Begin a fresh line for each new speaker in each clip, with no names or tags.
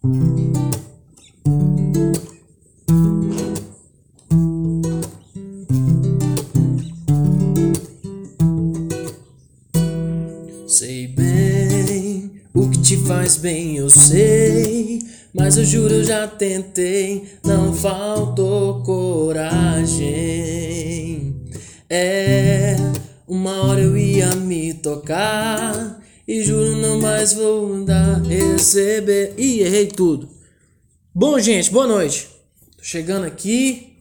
Sei bem o que te faz bem, eu sei. Mas eu juro, eu já tentei, não faltou coragem. É, uma hora eu ia me tocar. E juro, não mais vou dar, receber. Ih, errei tudo. Bom, gente, boa noite. Tô chegando aqui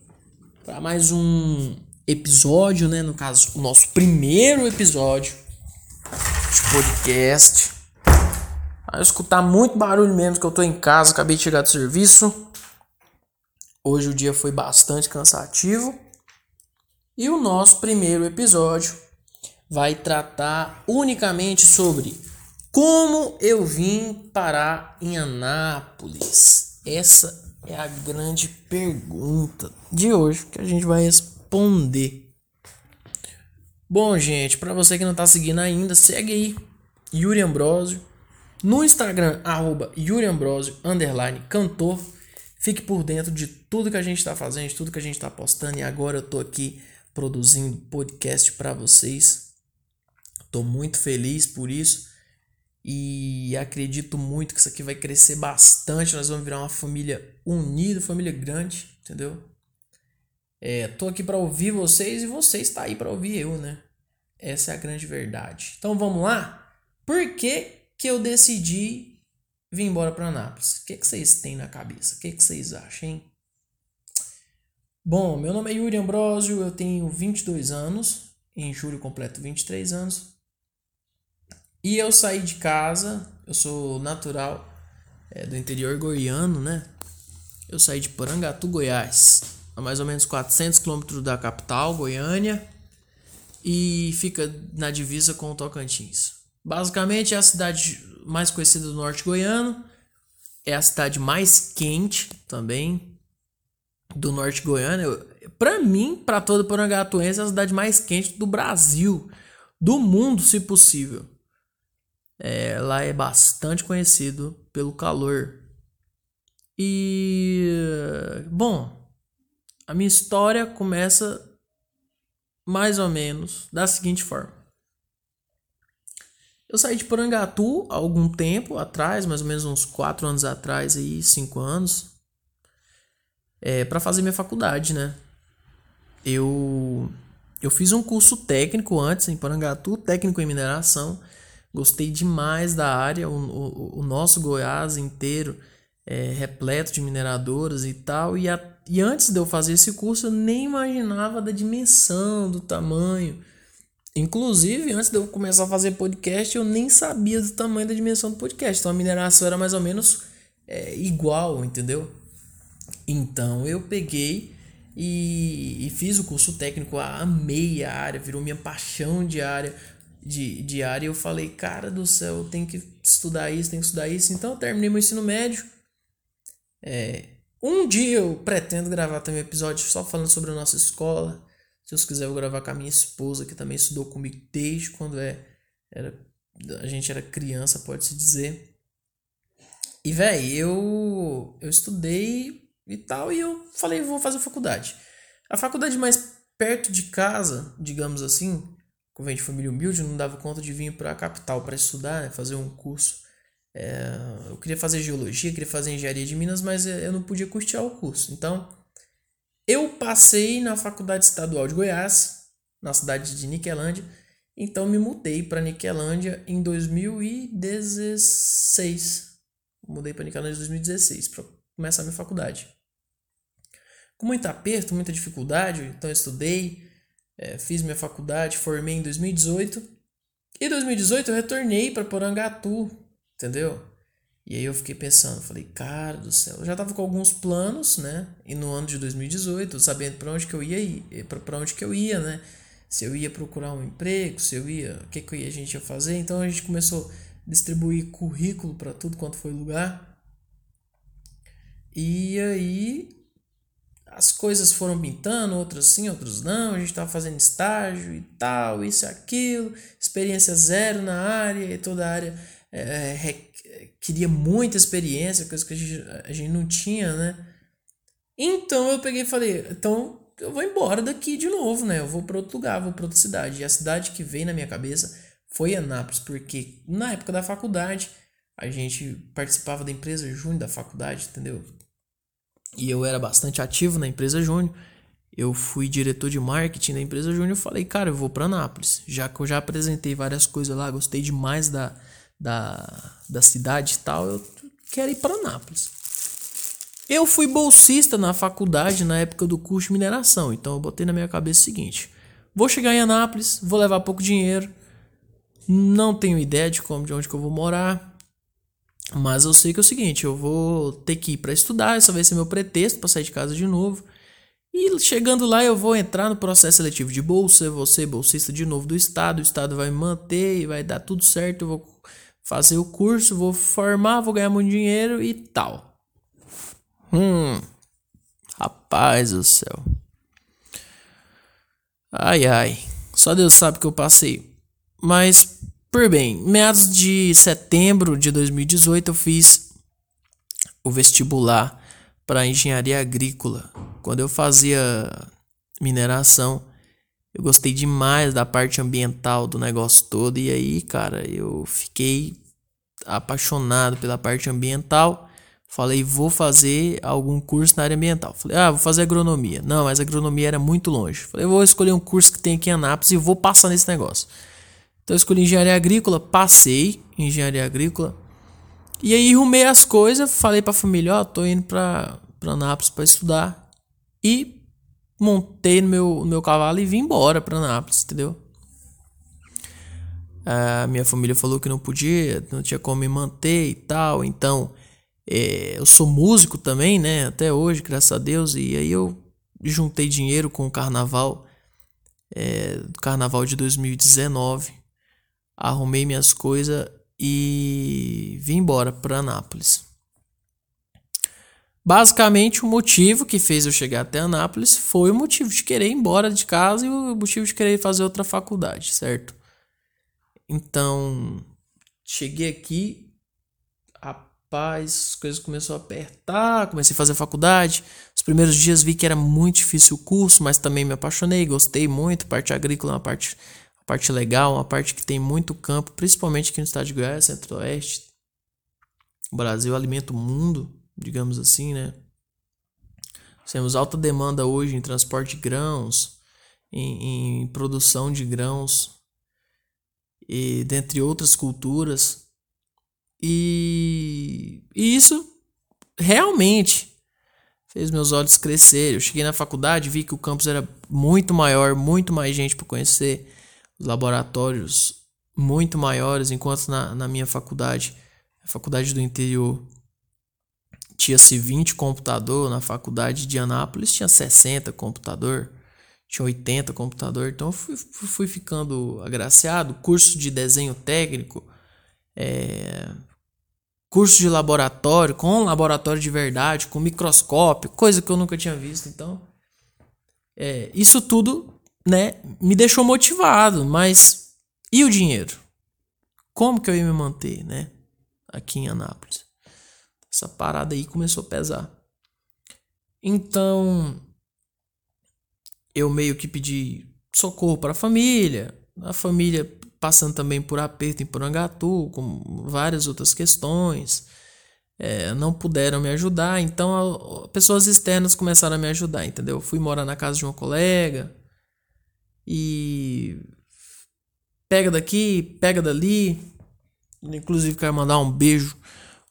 para mais um episódio, né? No caso, o nosso primeiro episódio de podcast. Vai escutar muito barulho mesmo que eu tô em casa, acabei de chegar do serviço. Hoje o dia foi bastante cansativo. E o nosso primeiro episódio vai tratar unicamente sobre como eu vim parar em Anápolis. Essa é a grande pergunta de hoje que a gente vai responder. Bom, gente, para você que não tá seguindo ainda, segue aí Yuri Ambrosio no Instagram arroba Yuri Ambrosio underline cantor. Fique por dentro de tudo que a gente está fazendo, de tudo que a gente está postando e agora eu tô aqui produzindo podcast para vocês. Tô muito feliz por isso e acredito muito que isso aqui vai crescer bastante. Nós vamos virar uma família unida, família grande, entendeu? É, tô aqui para ouvir vocês e vocês tá aí para ouvir eu, né? Essa é a grande verdade. Então vamos lá? Por que, que eu decidi vir embora para Anápolis? O que, que vocês têm na cabeça? O que, que vocês acham, hein? Bom, meu nome é Yuri Ambrosio, eu tenho 22 anos, em julho completo 23 anos. E eu saí de casa, eu sou natural é, do interior goiano, né? Eu saí de Porangatu, Goiás, a mais ou menos 400 quilômetros da capital, Goiânia, e fica na divisa com o Tocantins. Basicamente é a cidade mais conhecida do norte goiano, é a cidade mais quente também do norte goiano. Para mim, para todo Porangatuense, é a cidade mais quente do Brasil, do mundo, se possível. É, lá é bastante conhecido pelo calor. E bom, a minha história começa mais ou menos da seguinte forma. Eu saí de Porangatu há algum tempo atrás, mais ou menos uns 4 anos atrás, aí, 5 anos, é, para fazer minha faculdade, né? Eu, eu fiz um curso técnico antes em Porangatu, técnico em mineração. Gostei demais da área, o, o, o nosso Goiás inteiro é repleto de mineradoras e tal. E, a, e antes de eu fazer esse curso, eu nem imaginava da dimensão, do tamanho. Inclusive, antes de eu começar a fazer podcast, eu nem sabia do tamanho da dimensão do podcast. Então a mineração era mais ou menos é, igual, entendeu? Então eu peguei e, e, fiz o curso técnico, amei a área, virou minha paixão de área de, de área. Eu falei, cara do céu, tem que estudar isso, tem que estudar isso. Então eu terminei meu ensino médio. É, um dia eu pretendo gravar também um episódio só falando sobre a nossa escola. Se Deus quiser, eu vou gravar com a minha esposa, que também estudou comigo desde quando é, era, a gente era criança, pode-se dizer. E, velho, eu, eu estudei e tal, e eu falei, vou fazer faculdade. A faculdade mais perto de casa, digamos assim, como de família humilde, não dava conta de vir para a capital para estudar, né, fazer um curso. É, eu queria fazer geologia, queria fazer engenharia de Minas, mas eu não podia custear o curso. Então, eu passei na Faculdade Estadual de Goiás, na cidade de Niquelândia, então me mudei para Niquelândia em 2016. Mudei para Niquelândia em 2016 para começar a minha faculdade. Com muito aperto, muita dificuldade, então estudei, é, fiz minha faculdade, formei em 2018. E 2018 eu retornei para Porangatu, entendeu? E aí eu fiquei pensando, falei, cara do céu, eu já tava com alguns planos, né? E no ano de 2018, sabendo para onde que eu ia eh, para onde que eu ia, né? Se eu ia procurar um emprego, se eu ia, o que que a gente ia fazer. Então a gente começou a distribuir currículo para tudo quanto foi lugar. E aí as coisas foram pintando, outras sim, outros não. A gente estava fazendo estágio e tal, isso e aquilo, experiência zero na área, e toda a área é, queria muita experiência, coisa que a gente, a gente não tinha, né? Então eu peguei e falei, então eu vou embora daqui de novo, né? Eu vou para outro lugar, vou para outra cidade. E a cidade que veio na minha cabeça foi Anápolis, porque na época da faculdade a gente participava da empresa Júnior da faculdade, entendeu? E eu era bastante ativo na empresa Júnior. Eu fui diretor de marketing da empresa Júnior. Falei, cara, eu vou para Anápolis. Já que eu já apresentei várias coisas lá, gostei demais da, da, da cidade e tal, eu quero ir para Anápolis. Eu fui bolsista na faculdade na época do curso de mineração, então eu botei na minha cabeça o seguinte: vou chegar em Anápolis, vou levar pouco dinheiro, não tenho ideia de como, de onde que eu vou morar, mas eu sei que é o seguinte: eu vou ter que ir para estudar, esse vai ser meu pretexto para sair de casa de novo. E chegando lá, eu vou entrar no processo seletivo de bolsa, eu vou ser bolsista de novo do Estado, o Estado vai me manter e vai dar tudo certo, eu vou fazer o curso, vou formar, vou ganhar muito dinheiro e tal. Hum, rapaz do céu. Ai ai, só Deus sabe que eu passei. Mas, por bem, meados de setembro de 2018 eu fiz o vestibular para engenharia agrícola. Quando eu fazia mineração, eu gostei demais da parte ambiental do negócio todo. E aí, cara, eu fiquei apaixonado pela parte ambiental. Falei, vou fazer algum curso na área ambiental. Falei, ah, vou fazer agronomia. Não, mas agronomia era muito longe. Falei, vou escolher um curso que tem aqui em Anápolis e vou passar nesse negócio. Então eu escolhi engenharia agrícola, passei em engenharia agrícola. E aí arrumei as coisas, falei pra família, ó, oh, tô indo pra, pra Anápolis pra estudar. E montei no meu, no meu cavalo e vim embora pra Anápolis, entendeu? A minha família falou que não podia, não tinha como me manter e tal, então é, eu sou músico também, né? Até hoje, graças a Deus. E aí eu juntei dinheiro com o carnaval, é, carnaval de 2019. Arrumei minhas coisas e vim embora para Anápolis. Basicamente, o motivo que fez eu chegar até Anápolis foi o motivo de querer ir embora de casa e o motivo de querer fazer outra faculdade, certo? Então, cheguei aqui, Rapaz, as coisas começaram a apertar, comecei a fazer faculdade. Os primeiros dias vi que era muito difícil o curso, mas também me apaixonei, gostei muito. Parte agrícola é parte, parte legal, uma parte que tem muito campo, principalmente aqui no estado de Goiás, centro-oeste. O Brasil alimenta o mundo, digamos assim, né? Temos alta demanda hoje em transporte de grãos, em, em produção de grãos, e dentre outras culturas. E, e isso realmente fez meus olhos crescerem. Eu cheguei na faculdade, vi que o campus era muito maior, muito mais gente para conhecer, laboratórios muito maiores, enquanto na, na minha faculdade, a faculdade do interior, tinha-se 20 computador, na faculdade de Anápolis tinha 60 computador, tinha 80 computador, então eu fui, fui ficando agraciado, curso de desenho técnico, é, curso de laboratório, com laboratório de verdade, com microscópio, coisa que eu nunca tinha visto. Então, é, isso tudo, né, me deixou motivado. Mas e o dinheiro? Como que eu ia me manter, né, aqui em Anápolis? Essa parada aí começou a pesar. Então, eu meio que pedi socorro para a família. A família passando também por aperto em Porangatu, com várias outras questões. É, não puderam me ajudar, então a, pessoas externas começaram a me ajudar, entendeu? fui morar na casa de uma colega e pega daqui, pega dali. Inclusive quero mandar um beijo,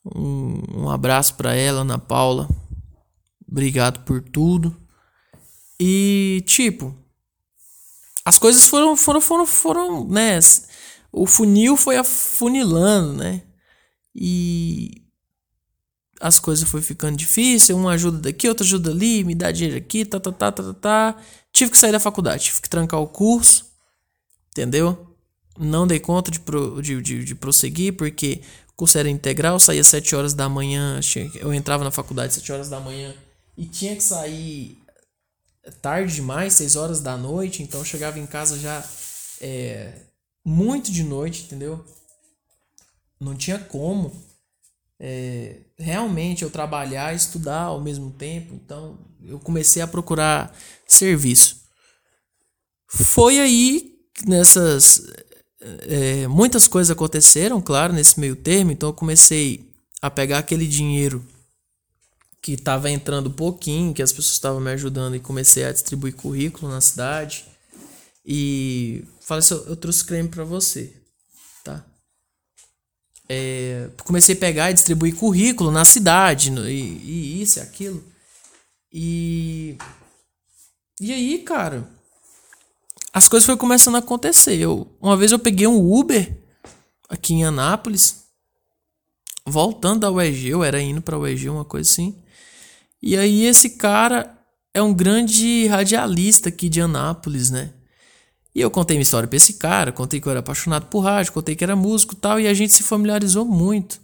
um, um abraço para ela, Ana Paula. Obrigado por tudo. E tipo, as coisas foram, foram, foram, foram, né? O funil foi afunilando, né? E as coisas foi ficando difícil, uma ajuda daqui, outra ajuda ali, me dá dinheiro aqui, tá, tá, tá, tá, tá, tá. Tive que sair da faculdade, tive que trancar o curso, entendeu? Não dei conta de, pro, de, de, de prosseguir, porque o curso era integral, saía às 7 horas da manhã, eu entrava na faculdade às 7 horas da manhã e tinha que sair tarde demais, 6 horas da noite, então eu chegava em casa já é, muito de noite, entendeu? Não tinha como é, realmente eu trabalhar e estudar ao mesmo tempo. Então eu comecei a procurar serviço. Foi aí nessas é, muitas coisas aconteceram, claro, nesse meio termo. Então eu comecei a pegar aquele dinheiro que estava entrando pouquinho, que as pessoas estavam me ajudando e comecei a distribuir currículo na cidade. E falei assim, eu trouxe creme para você, tá? É, comecei a pegar e distribuir currículo na cidade, e, e isso e aquilo. E e aí, cara, as coisas foram começando a acontecer. Eu, uma vez eu peguei um Uber aqui em Anápolis, voltando da UEG, eu era indo pra UEG, uma coisa assim. E aí esse cara é um grande radialista aqui de Anápolis, né? E eu contei minha história pra esse cara, contei que eu era apaixonado por rádio, contei que era músico e tal, e a gente se familiarizou muito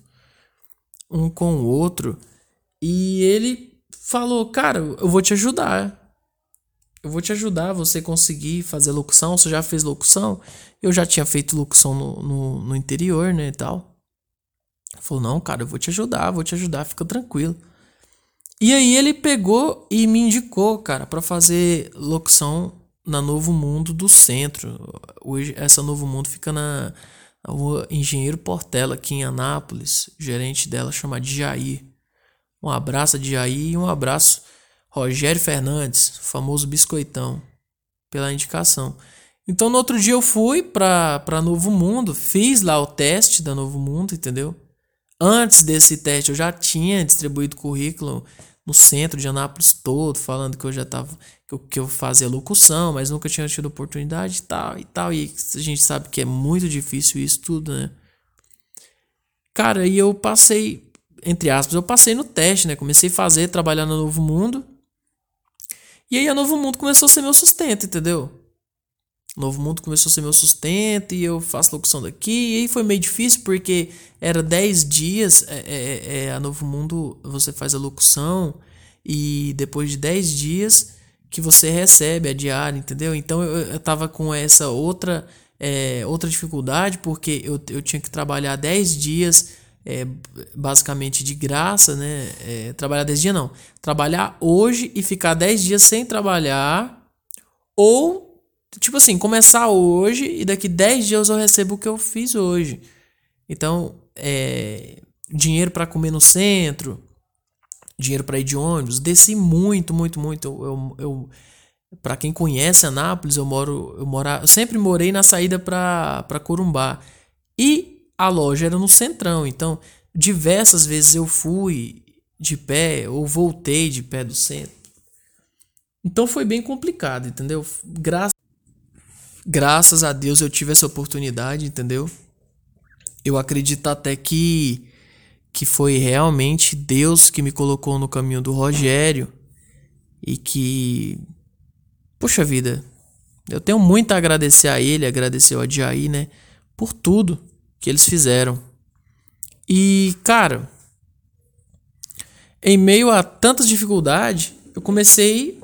um com o outro. E ele falou, cara, eu vou te ajudar. Eu vou te ajudar você conseguir fazer locução. Você já fez locução? Eu já tinha feito locução no, no, no interior, né, e tal. Falou, não, cara, eu vou te ajudar, vou te ajudar, fica tranquilo. E aí ele pegou e me indicou, cara, para fazer locução na Novo Mundo do Centro. Hoje essa Novo Mundo fica na, na rua Engenheiro Portela, aqui em Anápolis. O gerente dela chama de Jair. Um abraço de Jair e um abraço Rogério Fernandes, famoso biscoitão, pela indicação. Então no outro dia eu fui para Novo Mundo, fiz lá o teste da Novo Mundo, entendeu? Antes desse teste eu já tinha distribuído currículo no centro de Anápolis todo, falando que eu já tava que eu, que eu fazia locução, mas nunca tinha tido oportunidade e tal e tal. E a gente sabe que é muito difícil isso tudo, né? Cara, e eu passei, entre aspas, eu passei no teste, né? Comecei a fazer, trabalhar no Novo Mundo. E aí a Novo Mundo começou a ser meu sustento, entendeu? Novo Mundo começou a ser meu sustento e eu faço locução daqui. E aí foi meio difícil porque era 10 dias. É, é, é, a Novo Mundo você faz a locução e depois de 10 dias que você recebe a diária, entendeu? Então eu, eu tava com essa outra, é, outra dificuldade porque eu, eu tinha que trabalhar 10 dias é, basicamente de graça, né? É, trabalhar 10 dias não. Trabalhar hoje e ficar 10 dias sem trabalhar ou tipo assim, começar hoje e daqui 10 dias eu recebo o que eu fiz hoje. Então, é, dinheiro para comer no centro, dinheiro para ir de ônibus, desci muito, muito, muito. Eu, eu, eu para quem conhece Anápolis, eu moro, eu mora, eu sempre morei na saída para Corumbá. E a loja era no centrão, então diversas vezes eu fui de pé ou voltei de pé do centro. Então foi bem complicado, entendeu? Graças a Deus eu tive essa oportunidade, entendeu? Eu acredito até que que foi realmente Deus que me colocou no caminho do Rogério e que poxa vida, eu tenho muito a agradecer a ele, agradecer ao Adiaí, né, por tudo que eles fizeram. E, cara, em meio a tantas dificuldades, eu comecei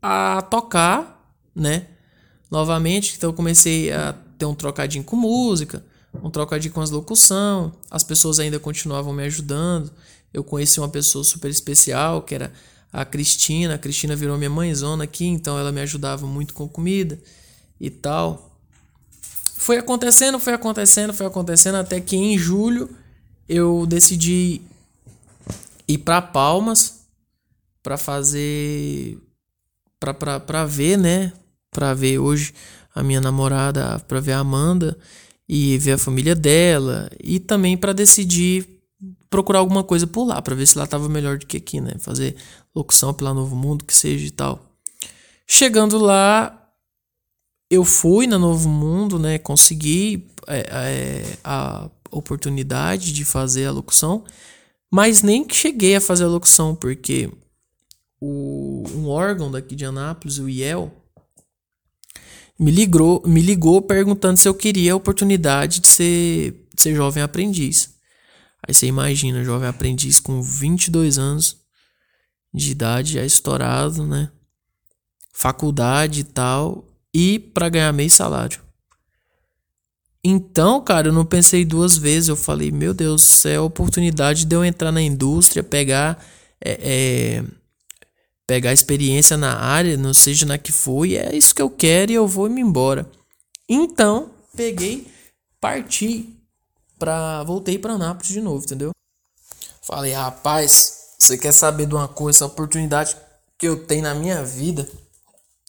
a tocar, né? novamente. Então eu comecei a ter um trocadinho com música, um trocadinho com as locução. As pessoas ainda continuavam me ajudando. Eu conheci uma pessoa super especial, que era a Cristina. A Cristina virou minha mãezona aqui, então ela me ajudava muito com comida e tal. Foi acontecendo, foi acontecendo, foi acontecendo até que em julho eu decidi ir para Palmas para fazer para ver, né, para ver hoje a minha namorada, para ver a Amanda e ver a família dela e também para decidir procurar alguma coisa por lá, para ver se lá tava melhor do que aqui, né? Fazer locução pela Novo Mundo, que seja e tal. Chegando lá, eu fui na Novo Mundo, né? Consegui é, é, a oportunidade de fazer a locução, mas nem cheguei a fazer a locução, porque o, um órgão daqui de Anápolis, o IEL, me ligou, me ligou perguntando se eu queria a oportunidade de ser, de ser jovem aprendiz. Aí você imagina, jovem aprendiz com 22 anos de idade, já estourado, né? Faculdade e tal, e para ganhar meio salário. Então, cara, eu não pensei duas vezes. Eu falei, meu Deus, é a oportunidade de eu entrar na indústria, pegar. É, é, pegar experiência na área, não seja na que for, e é isso que eu quero e eu vou me embora. Então, peguei, parti pra. Voltei pra Anápolis de novo, entendeu? Falei, rapaz, você quer saber de uma coisa, essa oportunidade que eu tenho na minha vida,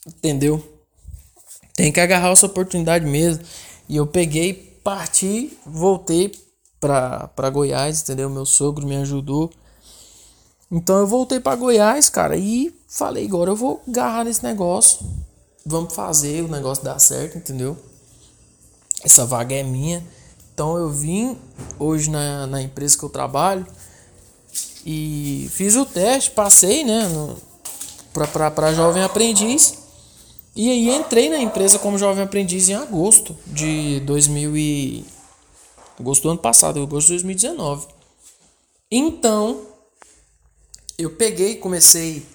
entendeu? Tem que agarrar essa oportunidade mesmo. E eu peguei, parti, voltei pra, pra Goiás, entendeu? Meu sogro me ajudou. Então eu voltei para Goiás, cara, e falei, agora eu vou agarrar nesse negócio. Vamos fazer o negócio dar certo, entendeu? Essa vaga é minha. Então eu vim hoje na, na empresa que eu trabalho e fiz o teste, passei, né, para jovem aprendiz. E aí entrei na empresa como jovem aprendiz em agosto de 2000 e agosto do ano passado, agosto de 2019. Então, eu peguei comecei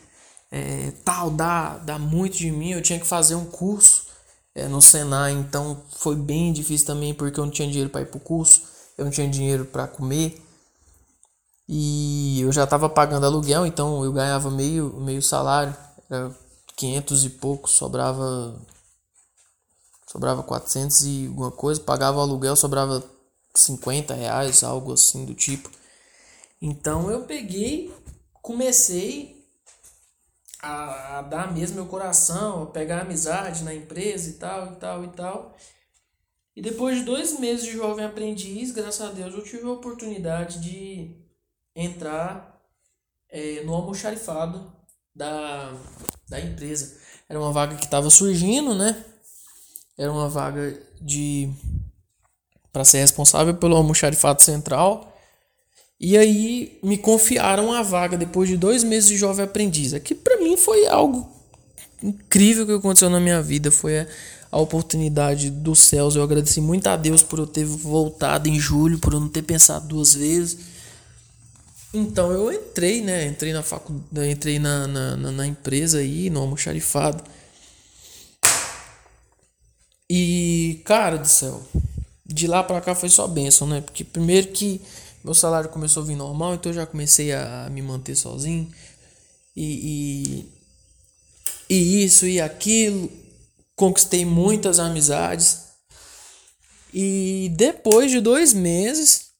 é, tal, dá, dá muito de mim, eu tinha que fazer um curso é, no Senai, então foi bem difícil também porque eu não tinha dinheiro para ir pro curso, eu não tinha dinheiro para comer. E eu já estava pagando aluguel, então eu ganhava meio, meio salário, era 500 e pouco, sobrava sobrava 400 e alguma coisa, pagava o aluguel, sobrava 50 reais, algo assim do tipo. Então eu peguei comecei a, a, dar mesmo meu coração, a pegar amizade na empresa e tal, e tal, e tal. E depois de dois meses de jovem aprendiz, graças a Deus, eu tive a oportunidade de entrar é, no almoxarifado da, da empresa. Era uma vaga que estava surgindo, né? Era uma vaga de para ser responsável pelo almoxarifado central e aí me confiaram a vaga depois de dois meses de jovem aprendiz. Aqui para mim foi algo incrível que aconteceu na minha vida. Foi a, a oportunidade dos céus. Eu agradeci muito a Deus por eu ter voltado em julho, por eu não ter pensado duas vezes. Então eu entrei, né? Entrei na faculdade, entrei na, na, na, empresa aí, no almoxarifado. E, cara do céu, de lá pra cá foi só bênção, né? Porque primeiro que meu salário começou a vir normal, então eu já comecei a me manter sozinho. E, e, e isso e aquilo. Conquistei muitas amizades. E depois de dois meses,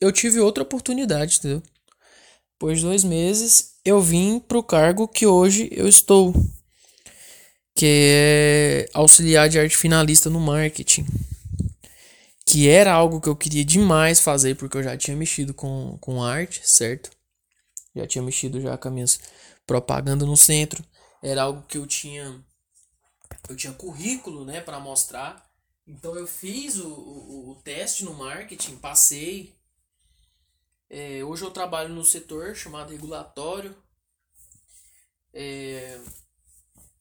eu tive outra oportunidade, entendeu? Depois de dois meses, eu vim pro cargo que hoje eu estou, que é auxiliar de arte finalista no marketing que era algo que eu queria demais fazer, porque eu já tinha mexido com, com arte, certo? Já tinha mexido já com a minha propaganda no centro. Era algo que eu tinha eu tinha currículo, né, para mostrar. Então eu fiz o, o, o teste no marketing, passei. É, hoje eu trabalho no setor chamado regulatório. É,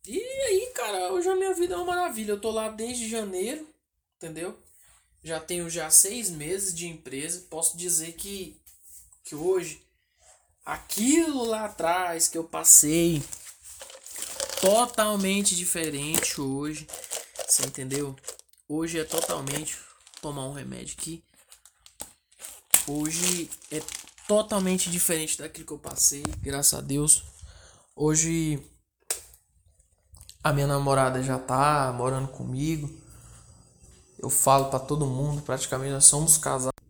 e aí, cara, hoje a minha vida é uma maravilha. Eu tô lá desde janeiro, entendeu? já tenho já seis meses de empresa, posso dizer que, que hoje aquilo lá atrás que eu passei totalmente diferente hoje, você entendeu? Hoje é totalmente tomar um remédio aqui. Hoje é totalmente diferente daquilo que eu passei, graças a Deus. Hoje a minha namorada já tá morando comigo. Eu falo para todo mundo, praticamente nós somos casados.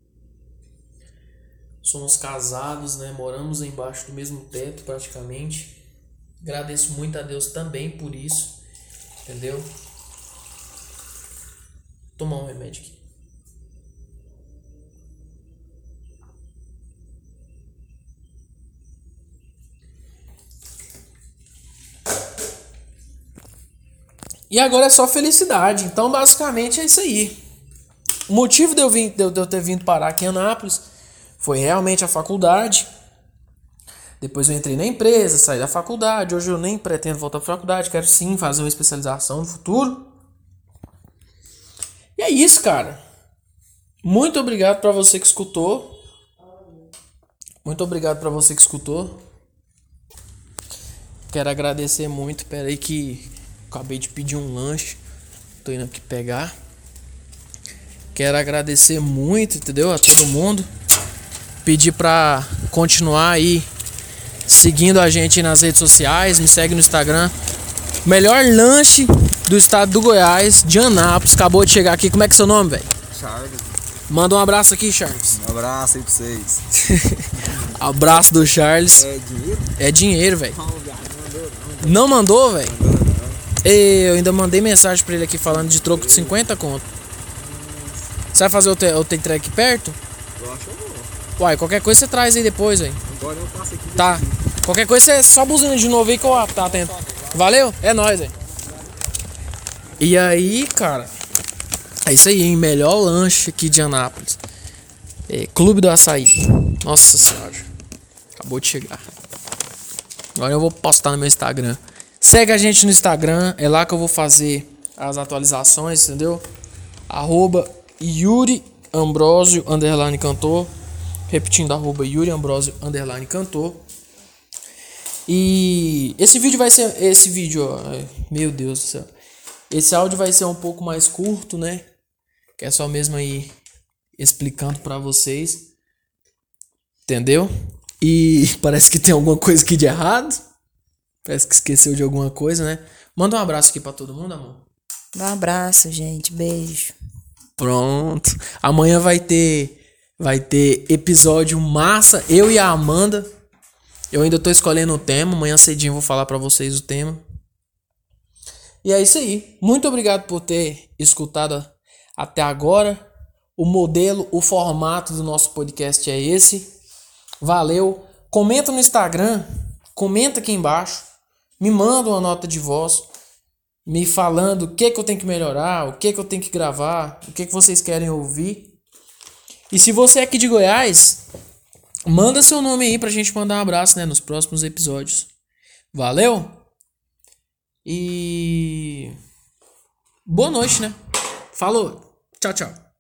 Somos casados, né? Moramos embaixo do mesmo teto praticamente. Agradeço muito a Deus também por isso. Entendeu? Vou tomar um remédio aqui. E agora é só felicidade. Então, basicamente, é isso aí. O motivo de eu, vim, de eu ter vindo parar aqui em Anápolis foi realmente a faculdade. Depois eu entrei na empresa, saí da faculdade. Hoje eu nem pretendo voltar para a faculdade. Quero sim fazer uma especialização no futuro. E é isso, cara. Muito obrigado para você que escutou. Muito obrigado para você que escutou. Quero agradecer muito. Pera aí que Acabei de pedir um lanche. Tô indo aqui pegar. Quero agradecer muito, entendeu? A todo mundo. Pedir pra continuar aí seguindo a gente nas redes sociais, me segue no Instagram. Melhor lanche do estado do Goiás, de Anápolis. Acabou de chegar aqui. Como é que é seu nome, velho?
Charles.
Manda um abraço aqui, Charles.
Um abraço aí pra vocês.
abraço do Charles.
É dinheiro?
É dinheiro, velho.
Não, mandou,
velho?
Não.
Eu ainda mandei mensagem pra ele aqui falando de troco de 50 conto. Você vai fazer o, te, o take track perto?
Eu acho que eu vou.
Uai, qualquer coisa você traz aí depois, velho.
Agora eu passo aqui.
Tá. Qualquer coisa você só buzina de novo aí que eu tá atento. Valeu? É nóis, velho. E aí, cara. É isso aí, hein? Melhor lanche aqui de Anápolis. É, Clube do Açaí. Nossa senhora. Acabou de chegar. Agora eu vou postar no meu Instagram. Segue a gente no Instagram. É lá que eu vou fazer as atualizações, entendeu? Arroba Yuri Ambrosio underline cantor. Repetindo, arroba Yuri Ambrosio underline cantor. E esse vídeo vai ser. Esse vídeo, ó. Meu Deus do céu. Esse áudio vai ser um pouco mais curto, né? Que é só mesmo aí explicando pra vocês. Entendeu? E parece que tem alguma coisa aqui de errado. Parece que esqueceu de alguma coisa, né? Manda um abraço aqui pra todo mundo, amor.
Um abraço, gente. Beijo.
Pronto. Amanhã vai ter vai ter episódio massa, eu e a Amanda. Eu ainda tô escolhendo o tema, amanhã cedinho eu vou falar para vocês o tema. E é isso aí. Muito obrigado por ter escutado até agora. O modelo, o formato do nosso podcast é esse. Valeu. Comenta no Instagram, comenta aqui embaixo, me manda uma nota de voz me falando o que que eu tenho que melhorar, o que que eu tenho que gravar, o que que vocês querem ouvir. E se você é aqui de Goiás, manda seu nome aí pra gente mandar um abraço, né, nos próximos episódios. Valeu? E boa noite, né? Falou. Tchau, tchau.